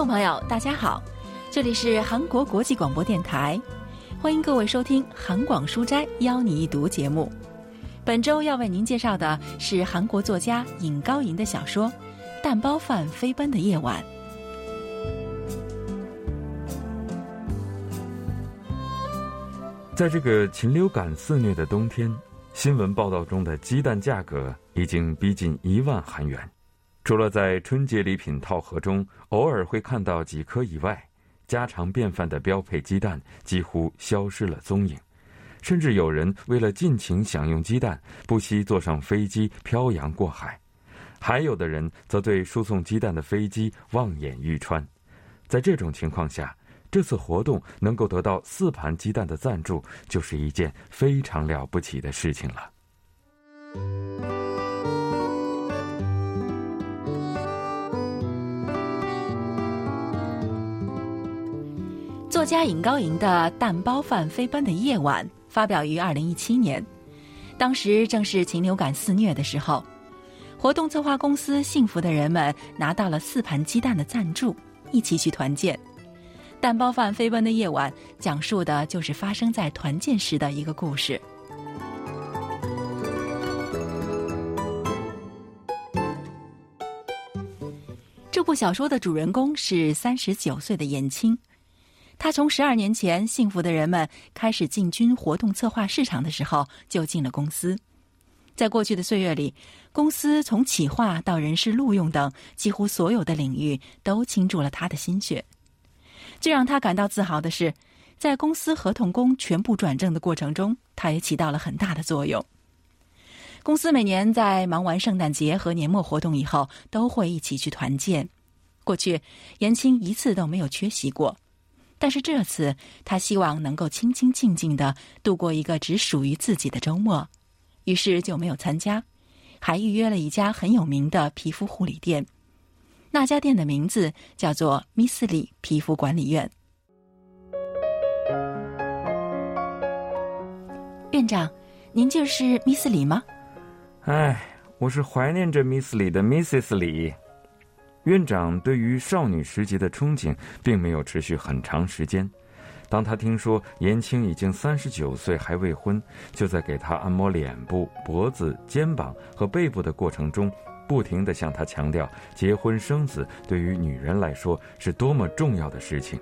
众朋友，大家好，这里是韩国国际广播电台，欢迎各位收听《韩广书斋邀你一读》节目。本周要为您介绍的是韩国作家尹高银的小说《蛋包饭飞奔的夜晚》。在这个禽流感肆虐的冬天，新闻报道中的鸡蛋价格已经逼近一万韩元。除了在春节礼品套盒中偶尔会看到几颗以外，家常便饭的标配鸡蛋几乎消失了踪影。甚至有人为了尽情享用鸡蛋，不惜坐上飞机漂洋过海；还有的人则对输送鸡蛋的飞机望眼欲穿。在这种情况下，这次活动能够得到四盘鸡蛋的赞助，就是一件非常了不起的事情了。家尹高银的《蛋包饭飞奔的夜晚》发表于二零一七年，当时正是禽流感肆虐的时候。活动策划公司幸福的人们拿到了四盘鸡蛋的赞助，一起去团建。《蛋包饭飞奔的夜晚》讲述的就是发生在团建时的一个故事。这部小说的主人公是三十九岁的严青。他从十二年前幸福的人们开始进军活动策划市场的时候就进了公司，在过去的岁月里，公司从企划到人事录用等几乎所有的领域都倾注了他的心血。最让他感到自豪的是，在公司合同工全部转正的过程中，他也起到了很大的作用。公司每年在忙完圣诞节和年末活动以后，都会一起去团建。过去，严青一次都没有缺席过。但是这次，他希望能够清清静静的度过一个只属于自己的周末，于是就没有参加，还预约了一家很有名的皮肤护理店。那家店的名字叫做 Miss 李皮肤管理院。院长，您就是 Miss 李吗？哎，我是怀念着 Miss 李的 Mrs 李。院长对于少女时节的憧憬并没有持续很长时间。当他听说严青已经三十九岁还未婚，就在给他按摩脸部、脖子、肩膀和背部的过程中，不停地向他强调结婚生子对于女人来说是多么重要的事情。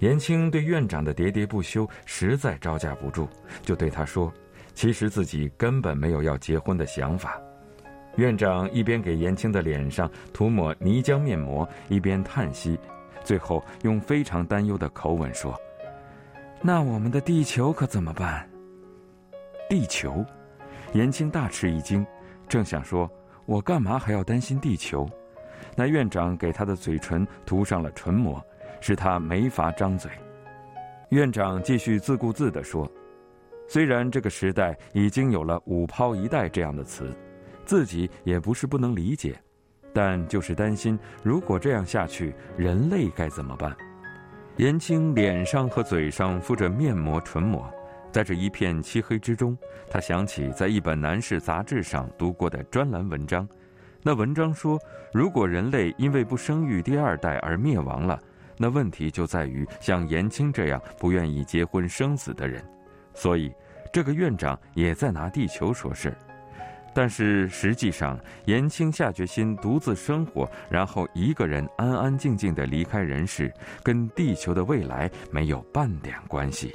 严青对院长的喋喋不休实在招架不住，就对他说：“其实自己根本没有要结婚的想法。”院长一边给严青的脸上涂抹泥浆面膜，一边叹息，最后用非常担忧的口吻说：“那我们的地球可怎么办？”地球，严青大吃一惊，正想说：“我干嘛还要担心地球？”那院长给他的嘴唇涂上了唇膜，使他没法张嘴。院长继续自顾自地说：“虽然这个时代已经有了‘五抛一代’这样的词。”自己也不是不能理解，但就是担心，如果这样下去，人类该怎么办？严青脸上和嘴上敷着面膜、唇膜，在这一片漆黑之中，他想起在一本男士杂志上读过的专栏文章。那文章说，如果人类因为不生育第二代而灭亡了，那问题就在于像严青这样不愿意结婚生子的人。所以，这个院长也在拿地球说事儿。但是实际上，严青下决心独自生活，然后一个人安安静静的离开人世，跟地球的未来没有半点关系。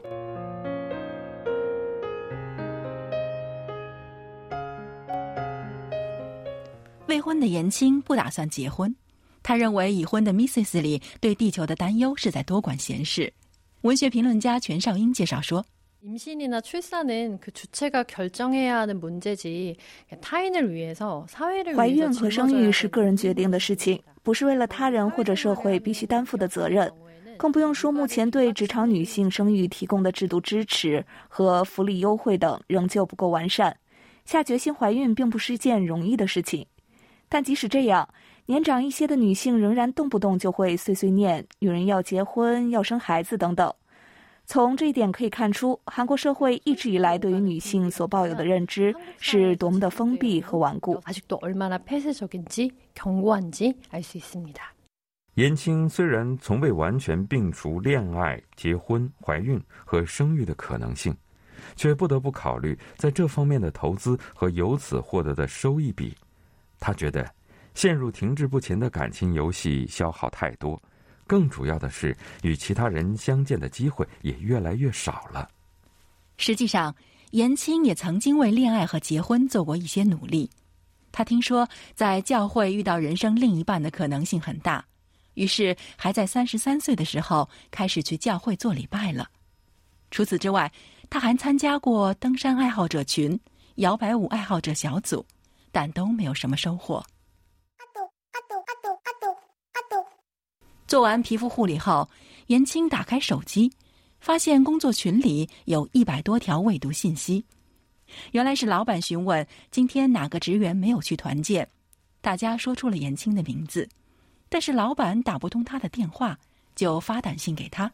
未婚的严青不打算结婚，他认为已婚的 Mrs. 李对地球的担忧是在多管闲事。文学评论家全少英介绍说。임신이나출산은그주체가결정해야하는문제지타인을위해서사회를怀孕和生育是个人决定的事情，不是为了他人或者社会必须担负的责任。更不用说目前对职场女性生育提供的制度支持和福利优惠等仍旧不够完善。下决心怀孕并不是一件容易的事情，但即使这样，年长一些的女性仍然动不动就会碎碎念女人要结婚、要生孩子等等。 从这一点可以看出，韩国社会一直以来对于女性所抱有的认知是多么的封闭和顽固。颜青虽然从未完全摒除恋爱、结婚、怀孕和生育的可能性，却不得不考虑在这方面的投资和由此获得的收益比。他觉得，陷入停滞不前的感情游戏消耗太多，更主要的是与其他人相见的机会也越来越少了。实际上，严青也曾经为恋爱和结婚做过一些努力。他听说在教会遇到人生另一半的可能性很大。于是，还在三十三岁的时候开始去教会做礼拜了。除此之外，他还参加过登山爱好者群、摇摆舞爱好者小组，但都没有什么收获。阿斗阿斗阿斗阿斗阿斗。做完皮肤护理后，严青打开手机，发现工作群里有一百多条未读信息。原来是老板询问今天哪个职员没有去团建，大家说出了严青的名字。但是老板打不通他的电话，就发短信给他，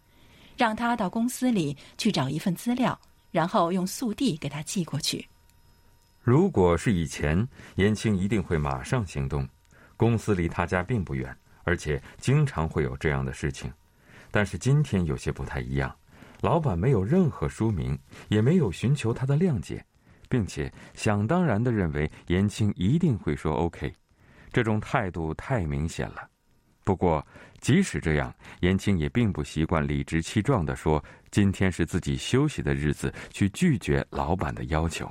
让他到公司里去找一份资料，然后用速递给他寄过去。如果是以前，严青一定会马上行动。公司离他家并不远，而且经常会有这样的事情。但是今天有些不太一样，老板没有任何说明，也没有寻求他的谅解，并且想当然的认为严青一定会说 OK，这种态度太明显了。不过，即使这样，严青也并不习惯理直气壮地说：“今天是自己休息的日子，去拒绝老板的要求。”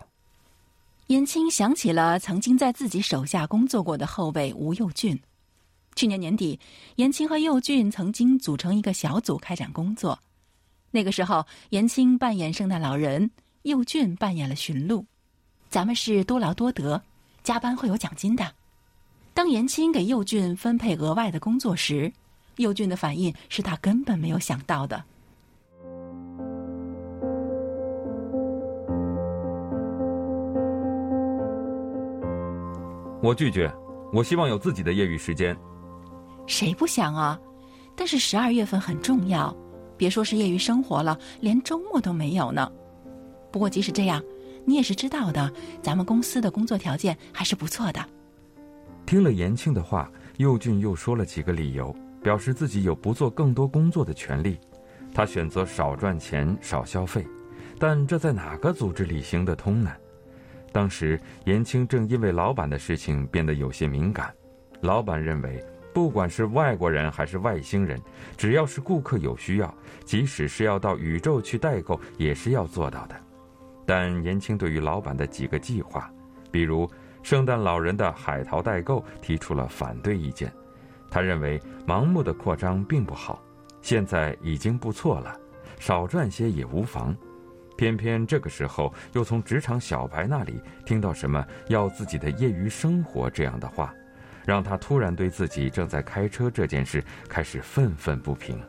严青想起了曾经在自己手下工作过的后辈吴佑俊。去年年底，严青和佑俊曾经组成一个小组开展工作。那个时候，严青扮演圣诞老人，佑俊扮演了驯鹿。咱们是多劳多得，加班会有奖金的。当严青给佑俊分配额外的工作时，佑俊的反应是他根本没有想到的。我拒绝，我希望有自己的业余时间。谁不想啊？但是十二月份很重要，别说是业余生活了，连周末都没有呢。不过即使这样，你也是知道的，咱们公司的工作条件还是不错的。听了严庆的话，佑俊又说了几个理由，表示自己有不做更多工作的权利。他选择少赚钱、少消费，但这在哪个组织里行得通呢？当时严青正因为老板的事情变得有些敏感。老板认为，不管是外国人还是外星人，只要是顾客有需要，即使是要到宇宙去代购，也是要做到的。但严青对于老板的几个计划，比如。圣诞老人的海淘代购提出了反对意见，他认为盲目的扩张并不好，现在已经不错了，少赚些也无妨。偏偏这个时候又从职场小白那里听到什么要自己的业余生活这样的话，让他突然对自己正在开车这件事开始愤愤不平。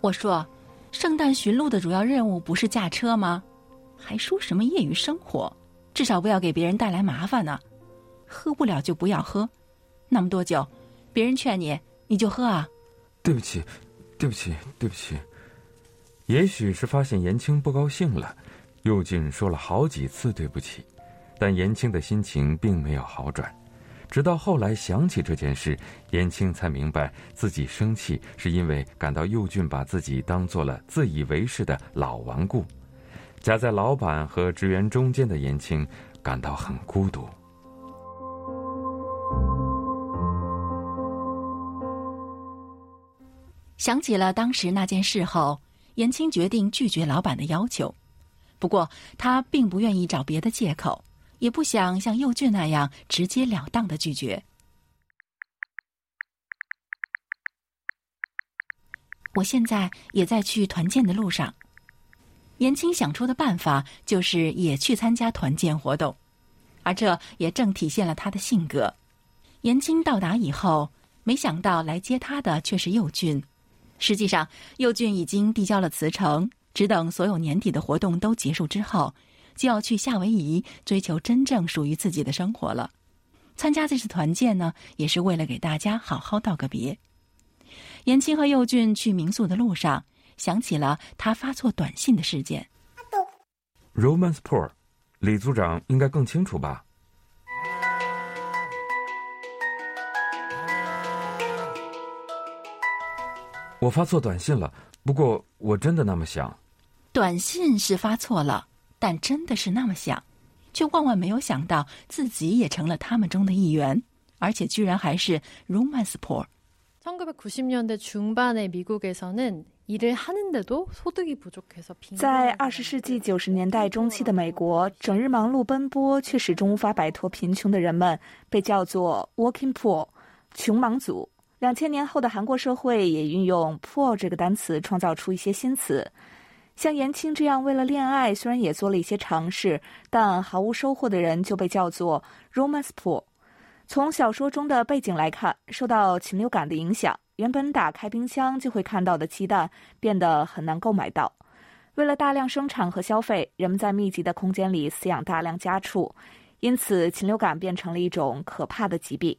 我说，圣诞巡路的主要任务不是驾车吗？还说什么业余生活？至少不要给别人带来麻烦呢。喝不了就不要喝，那么多酒，别人劝你你就喝啊？对不起，对不起，对不起。也许是发现严青不高兴了，又进说了好几次对不起，但严青的心情并没有好转。直到后来想起这件事，严青才明白自己生气是因为感到佑俊把自己当做了自以为是的老顽固。夹在老板和职员中间的严青感到很孤独。想起了当时那件事后，严青决定拒绝老板的要求。不过他并不愿意找别的借口，也不想像佑俊那样直截了当的拒绝。我现在也在去团建的路上。严青想出的办法就是也去参加团建活动，而这也正体现了他的性格。严青到达以后，没想到来接他的却是佑俊。实际上，佑俊已经递交了辞呈，只等所有年底的活动都结束之后，就要去夏威夷追求真正属于自己的生活了。参加这次团建呢，也是为了给大家好好道个别。延青和佑俊去民宿的路上，想起了他发错短信的事件。Romance Poor，李组长应该更清楚吧？我发错短信了。不过我真的那么想。短信是发错了，但真的是那么想，却万万没有想到自己也成了他们中的一员，而且居然还是 romance poor。 1990년대중반의미국에서는 일을 하는데도 소득이 부족해서 在二十世纪九十年代中期的美国，整日忙碌奔波却始终无法摆脱贫穷的人们被叫做 “working poor”（ 穷忙族）。两千年后的韩国社会也运用 “poor” 这个单词，创造出一些新词。 像颜青这样为了恋爱，虽然也做了一些尝试，但毫无收获的人就被叫做 “romance poor”。从小说中的背景来看，受到禽流感的影响，原本打开冰箱就会看到的鸡蛋变得很难购买到。为了大量生产和消费，人们在密集的空间里饲养大量家畜，因此禽流感变成了一种可怕的疾病。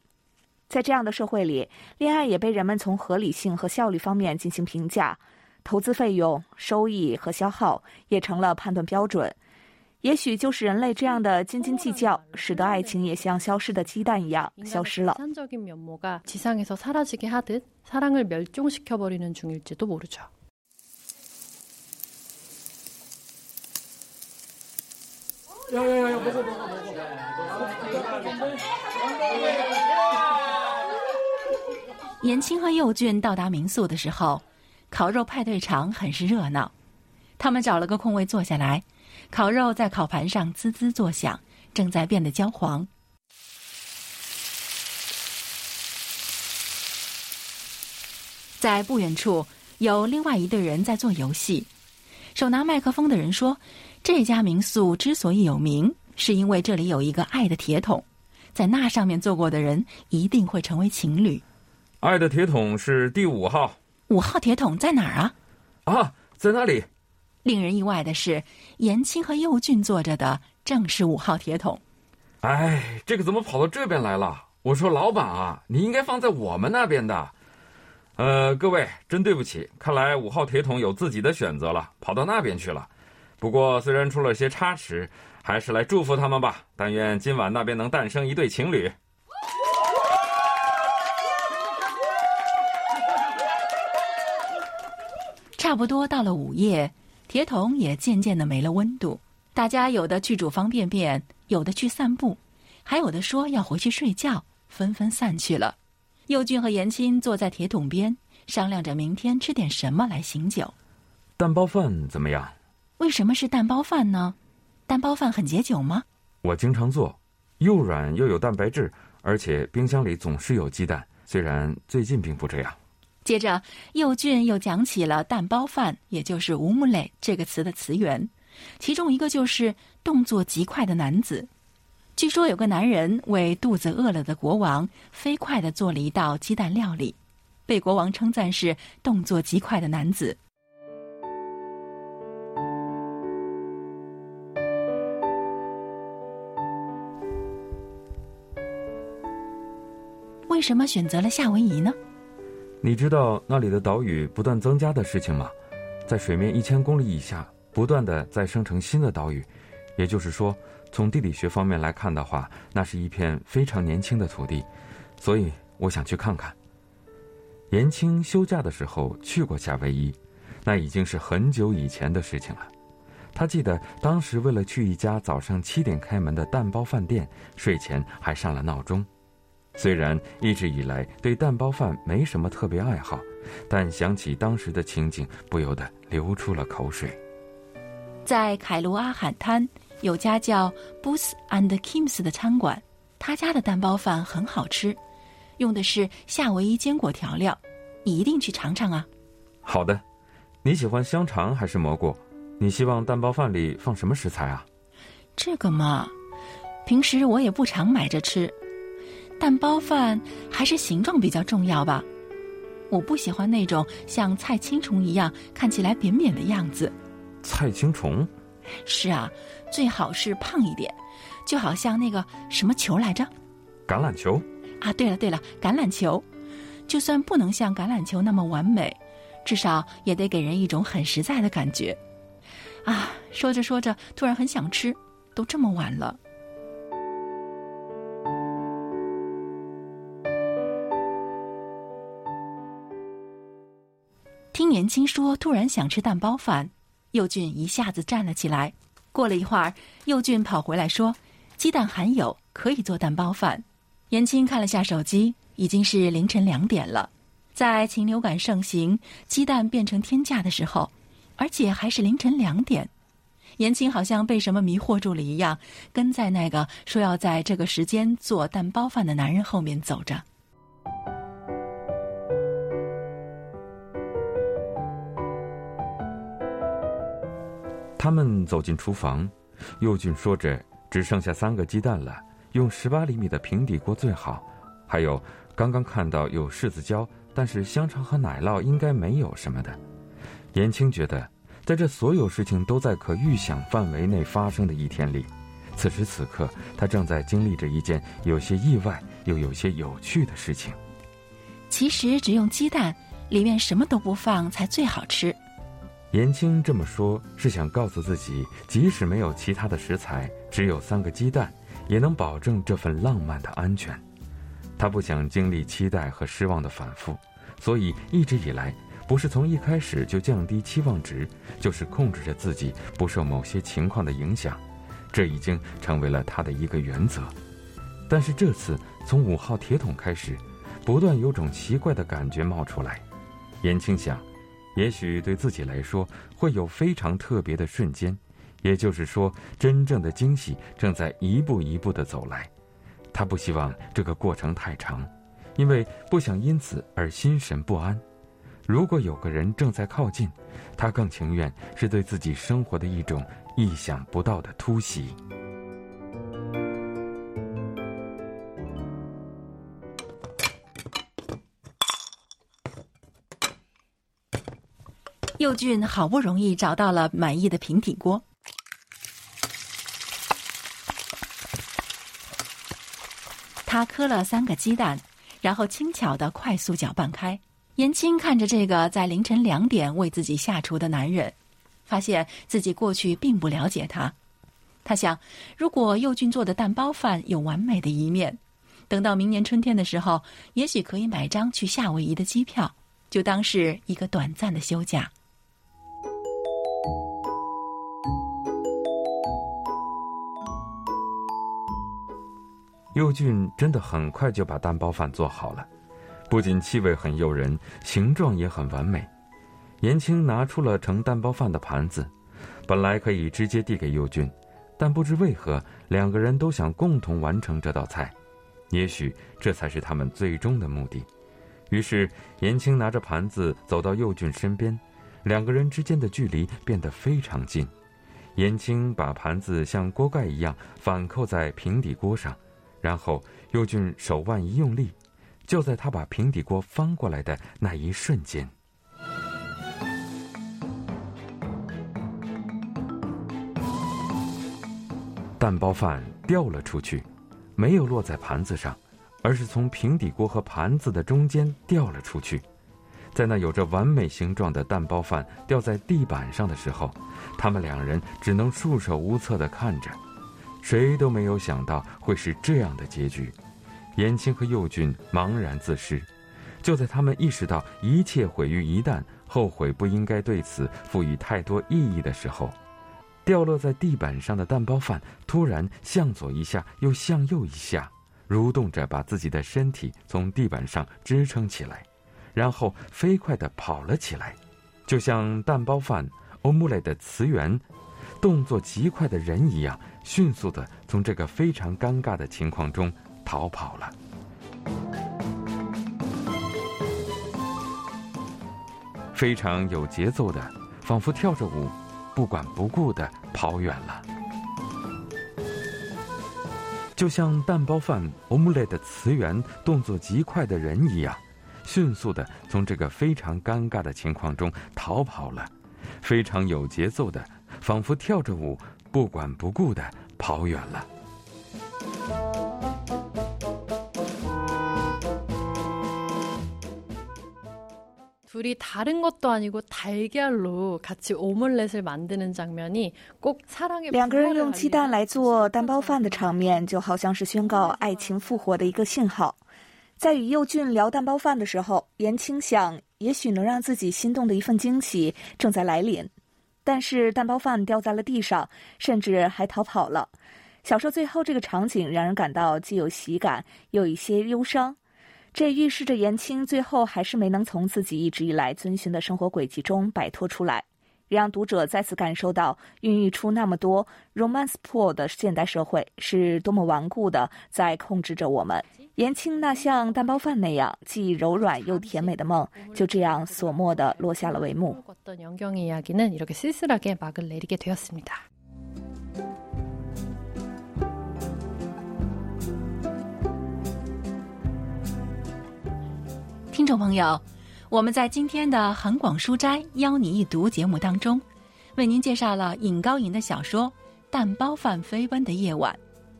在这样的社会里，恋爱也被人们从合理性和效率方面进行评价，投资费用收益和消耗也成了判断标准。也许就是人类这样的斤斤计较使得爱情也像消失的鸡蛋一样消失了。年轻和幼俊到达民宿的时候烤肉派对场很是热闹。他们找了个空位坐下来，烤肉在烤盘上滋滋作响，正在变得焦黄。在不远处，有另外一队人在做游戏。手拿麦克风的人说：“这家民宿之所以有名，是因为这里有一个爱的铁桶，在那上面坐过的人一定会成为情侣。”爱的铁桶是第五号五号铁桶在哪儿啊？啊，在那里。令人意外的是，严青和佑俊坐着的正是五号铁桶。哎，这个怎么跑到这边来了？我说老板啊，你应该放在我们那边的。呃，各位，真对不起，看来五号铁桶有自己的选择了，跑到那边去了。不过虽然出了些差池，还是来祝福他们吧。但愿今晚那边能诞生一对情侣。差不多到了午夜，铁桶也渐渐的没了温度。大家有的去煮方便面，有的去散步，还有的说要回去睡觉，纷纷散去了。佑俊和严青坐在铁桶边，商量着明天吃点什么来醒酒。蛋包饭怎么样？为什么是蛋包饭呢？蛋包饭很解酒吗？我经常做，又软又有蛋白质，而且冰箱里总是有鸡蛋。虽然最近并不这样。接着，佑俊又讲起了蛋包饭，也就是“无木类”这个词的词源，其中一个就是动作极快的男子。据说有个男人为肚子饿了的国王，飞快地做了一道鸡蛋料理，被国王称赞是动作极快的男子。为什么选择了夏威夷呢？你知道那里的岛屿不断增加的事情吗？在水面一千公里以下，不断的在生成新的岛屿，也就是说，从地理学方面来看的话，那是一片非常年轻的土地，所以我想去看看。延青休假的时候去过夏威夷，那已经是很久以前的事情了。他记得当时为了去一家早上七点开门的蛋包饭店，睡前还上了闹钟。虽然一直以来对蛋包饭没什么特别爱好，但想起当时的情景，不由得流出了口水。在凯卢阿海滩有家叫 Booth and Kim's 的餐馆，他家的蛋包饭很好吃，用的是夏威夷坚果调料，你一定去尝尝啊！好的，你喜欢香肠还是蘑菇？你希望蛋包饭里放什么食材啊？这个嘛，平时我也不常买着吃。蛋包饭还是形状比较重要吧，我不喜欢那种像菜青虫一样看起来扁扁的样子。菜青虫？是啊，最好是胖一点，就好像那个什么球来着？橄榄球？啊，对了对了，橄榄球。就算不能像橄榄球那么完美，至少也得给人一种很实在的感觉。啊，说着说着，突然很想吃，都这么晚了。延青说突然想吃蛋包饭，佑俊一下子站了起来。过了一会儿，佑俊跑回来说：“鸡蛋含有，可以做蛋包饭。”延青看了下手机，已经是凌晨两点了。在禽流感盛行、鸡蛋变成天价的时候，而且还是凌晨两点，延青好像被什么迷惑住了一样，跟在那个说要在这个时间做蛋包饭的男人后面走着。他们走进厨房，佑俊说着：“只剩下三个鸡蛋了，用十八厘米的平底锅最好。还有，刚刚看到有柿子椒，但是香肠和奶酪应该没有什么的。”严青觉得，在这所有事情都在可预想范围内发生的一天里，此时此刻，他正在经历着一件有些意外又有些有趣的事情。其实，只用鸡蛋，里面什么都不放才最好吃。严青这么说，是想告诉自己，即使没有其他的食材，只有三个鸡蛋，也能保证这份浪漫的安全。他不想经历期待和失望的反复，所以一直以来，不是从一开始就降低期望值，就是控制着自己不受某些情况的影响。这已经成为了他的一个原则。但是这次从五号铁桶开始，不断有种奇怪的感觉冒出来。严青想。也许对自己来说会有非常特别的瞬间，也就是说，真正的惊喜正在一步一步的走来。他不希望这个过程太长，因为不想因此而心神不安。如果有个人正在靠近，他更情愿是对自己生活的一种意想不到的突袭。佑俊好不容易找到了满意的平底锅，他磕了三个鸡蛋，然后轻巧的快速搅拌开。严青看着这个在凌晨两点为自己下厨的男人，发现自己过去并不了解他。他想，如果佑俊做的蛋包饭有完美的一面，等到明年春天的时候，也许可以买张去夏威夷的机票，就当是一个短暂的休假。佑俊真的很快就把蛋包饭做好了，不仅气味很诱人，形状也很完美。严青拿出了盛蛋包饭的盘子，本来可以直接递给佑俊，但不知为何，两个人都想共同完成这道菜。也许这才是他们最终的目的。于是，严青拿着盘子走到佑俊身边，两个人之间的距离变得非常近。严青把盘子像锅盖一样反扣在平底锅上。然后，佑俊手腕一用力，就在他把平底锅翻过来的那一瞬间，蛋包饭掉了出去，没有落在盘子上，而是从平底锅和盘子的中间掉了出去。在那有着完美形状的蛋包饭掉在地板上的时候，他们两人只能束手无策的看着。谁都没有想到会是这样的结局，延青和佑俊茫然自失。就在他们意识到一切毁于一旦，后悔不应该对此赋予太多意义的时候，掉落在地板上的蛋包饭突然向左一下，又向右一下，蠕动着把自己的身体从地板上支撑起来，然后飞快地跑了起来，就像蛋包饭欧姆雷的词源。动作极快的人一样，迅速的从这个非常尴尬的情况中逃跑了，非常有节奏的，仿佛跳着舞，不管不顾的跑远了，就像蛋包饭 omelette 的词源动作极快的人一样，迅速的从这个非常尴尬的情况中逃跑了，非常有节奏的。仿佛跳着舞，不管不顾的跑远了。둘이다른것도아니고달걀로같이오믈렛을만드는장면이꼭사랑의两个人用鸡蛋来做蛋包饭的场面，就好像是宣告爱情复活的一个信号。在与佑俊聊蛋包饭的时候，严青想， 也许能让自己心动的一份惊喜正在来临。 但是蛋包饭掉在了地上，甚至还逃跑了。小说最后这个场景让人感到既有喜感，又有一些忧伤。这预示着言青最后还是没能从自己一直以来遵循的生活轨迹中摆脱出来，让读者再次感受到孕育出那么多 romance poor 的现代社会是多么顽固的在控制着我们。言青那像蛋包饭那样既柔软又甜美的梦，就这样索默的落下了帷幕。听众朋友，我们在今天的横广书斋邀你一读节目当中，为您介绍了尹高银的小说《蛋包饭飞奔的夜晚》，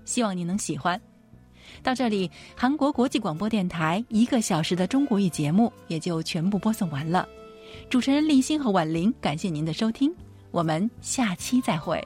希望您能喜欢。到这里，韩国国际广播电台一个小时的中国语节目也就全部播送完了。主持人立新和婉玲，感谢您的收听，我们下期再会。